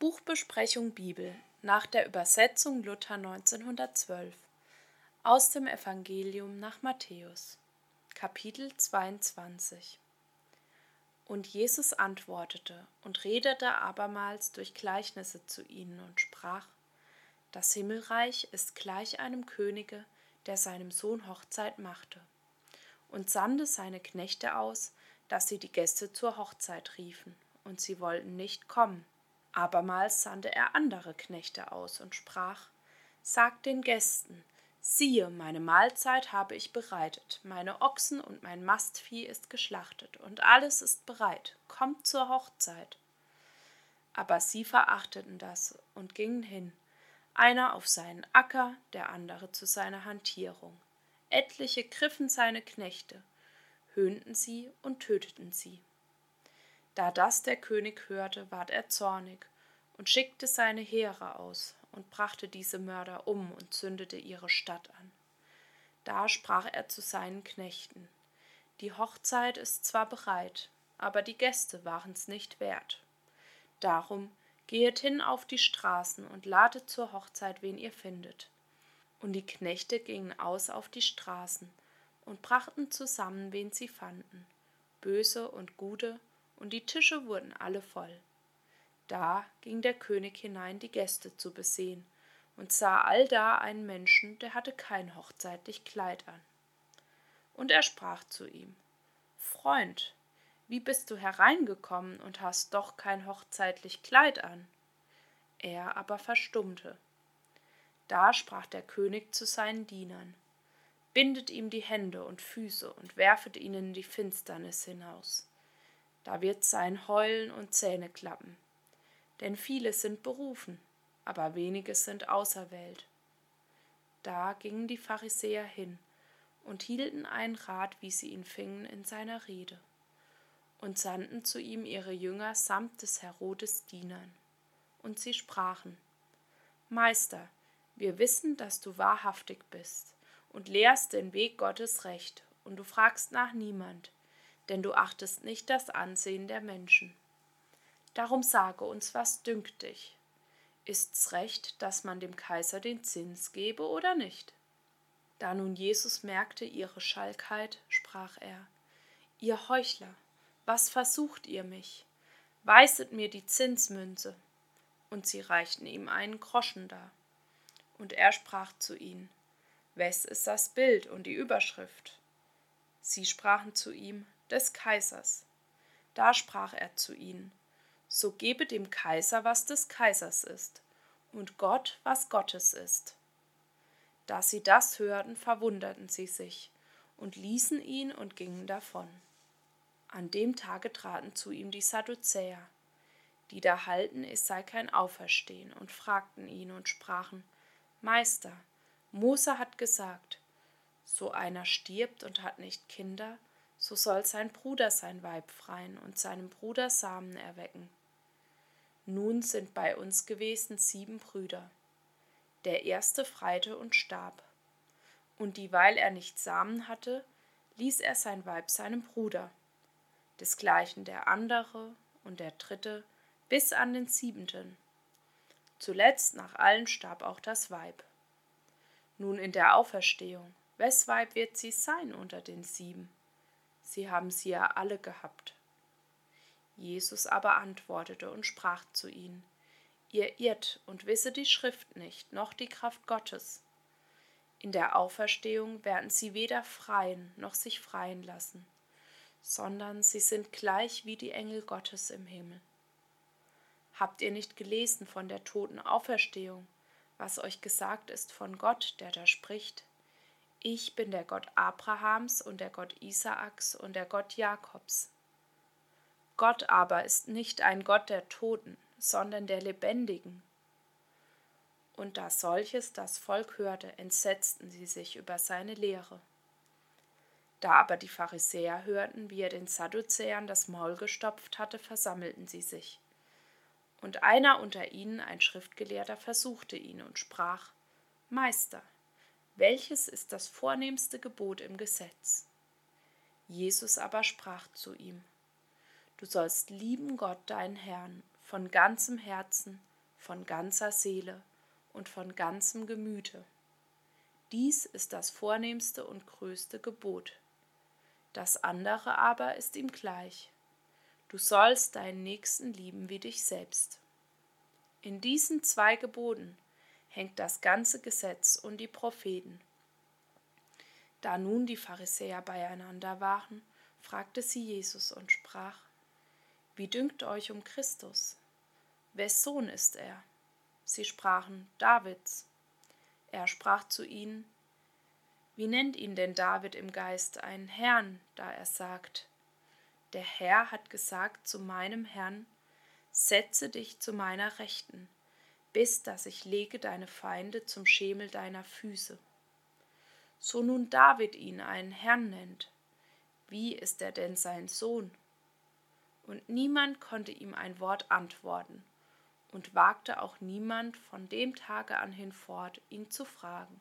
Buchbesprechung Bibel nach der Übersetzung Luther 1912 aus dem Evangelium nach Matthäus Kapitel 22 Und Jesus antwortete und redete abermals durch Gleichnisse zu ihnen und sprach Das Himmelreich ist gleich einem Könige, der seinem Sohn Hochzeit machte und sandte seine Knechte aus, dass sie die Gäste zur Hochzeit riefen, und sie wollten nicht kommen. Abermals sandte er andere Knechte aus und sprach Sagt den Gästen, siehe, meine Mahlzeit habe ich bereitet, meine Ochsen und mein Mastvieh ist geschlachtet, und alles ist bereit, kommt zur Hochzeit. Aber sie verachteten das und gingen hin, einer auf seinen Acker, der andere zu seiner Hantierung. Etliche griffen seine Knechte, höhnten sie und töteten sie. Da das der König hörte, ward er zornig und schickte seine Heere aus und brachte diese Mörder um und zündete ihre Stadt an. Da sprach er zu seinen Knechten: Die Hochzeit ist zwar bereit, aber die Gäste waren's nicht wert. Darum gehet hin auf die Straßen und ladet zur Hochzeit, wen ihr findet. Und die Knechte gingen aus auf die Straßen und brachten zusammen, wen sie fanden, böse und gute, und die Tische wurden alle voll. Da ging der König hinein, die Gäste zu besehen, und sah allda einen Menschen, der hatte kein hochzeitlich Kleid an. Und er sprach zu ihm, Freund, wie bist du hereingekommen und hast doch kein hochzeitlich Kleid an? Er aber verstummte. Da sprach der König zu seinen Dienern, Bindet ihm die Hände und Füße und werfet ihn in die Finsternis hinaus da wird sein Heulen und Zähneklappen. Denn viele sind berufen, aber wenige sind auserwählt. Da gingen die Pharisäer hin und hielten einen Rat, wie sie ihn fingen, in seiner Rede, und sandten zu ihm ihre Jünger samt des Herodes Dienern. Und sie sprachen, Meister, wir wissen, dass du wahrhaftig bist und lehrst den Weg Gottes recht, und du fragst nach niemand, denn du achtest nicht das Ansehen der Menschen. Darum sage uns, was dünkt dich? Ist's recht, dass man dem Kaiser den Zins gebe oder nicht? Da nun Jesus merkte ihre Schalkheit, sprach er: Ihr Heuchler, was versucht ihr mich? Weißet mir die Zinsmünze. Und sie reichten ihm einen Groschen dar. Und er sprach zu ihnen: Wes ist das Bild und die Überschrift? Sie sprachen zu ihm: des Kaisers. Da sprach er zu ihnen, so gebe dem Kaiser, was des Kaisers ist, und Gott, was Gottes ist. Da sie das hörten, verwunderten sie sich und ließen ihn und gingen davon. An dem Tage traten zu ihm die Sadduzäer, die da halten, es sei kein Auferstehen, und fragten ihn und sprachen: Meister, Mose hat gesagt, so einer stirbt und hat nicht Kinder, so soll sein Bruder sein Weib freien und seinem Bruder Samen erwecken. Nun sind bei uns gewesen sieben Brüder. Der erste freite und starb. Und dieweil er nicht Samen hatte, ließ er sein Weib seinem Bruder. Desgleichen der andere und der dritte bis an den siebenten. Zuletzt nach allen starb auch das Weib. Nun in der Auferstehung, wes Weib wird sie sein unter den sieben? Sie haben sie ja alle gehabt. Jesus aber antwortete und sprach zu ihnen, Ihr irrt und wisse die Schrift nicht, noch die Kraft Gottes. In der Auferstehung werden sie weder freien noch sich freien lassen, sondern sie sind gleich wie die Engel Gottes im Himmel. Habt ihr nicht gelesen von der toten Auferstehung, was euch gesagt ist von Gott, der da spricht? Ich bin der Gott Abrahams und der Gott Isaaks und der Gott Jakobs. Gott aber ist nicht ein Gott der Toten, sondern der Lebendigen. Und da solches das Volk hörte, entsetzten sie sich über seine Lehre. Da aber die Pharisäer hörten, wie er den Sadduzäern das Maul gestopft hatte, versammelten sie sich. Und einer unter ihnen, ein Schriftgelehrter, versuchte ihn und sprach Meister, welches ist das vornehmste Gebot im Gesetz? Jesus aber sprach zu ihm, Du sollst lieben Gott, deinen Herrn, von ganzem Herzen von ganzer Seele und von ganzem Gemüte. Dies ist das vornehmste und größte Gebot. Das andere aber ist ihm gleich. Du sollst deinen Nächsten lieben wie dich selbst. In diesen zwei Geboten hängt das ganze Gesetz und die Propheten. Da nun die Pharisäer beieinander waren, fragte sie Jesus und sprach, Wie dünkt euch um Christus? Wes Sohn ist er? Sie sprachen, Davids. Er sprach zu ihnen, Wie nennt ihn denn David im Geist einen Herrn, da er sagt, Der Herr hat gesagt zu meinem Herrn, Setze dich zu meiner Rechten, bis dass ich lege deine Feinde zum Schemel deiner Füße. So nun David ihn einen Herrn nennt, wie ist er denn sein Sohn? Und niemand konnte ihm ein Wort antworten, und wagte auch niemand von dem Tage an hinfort, ihn zu fragen.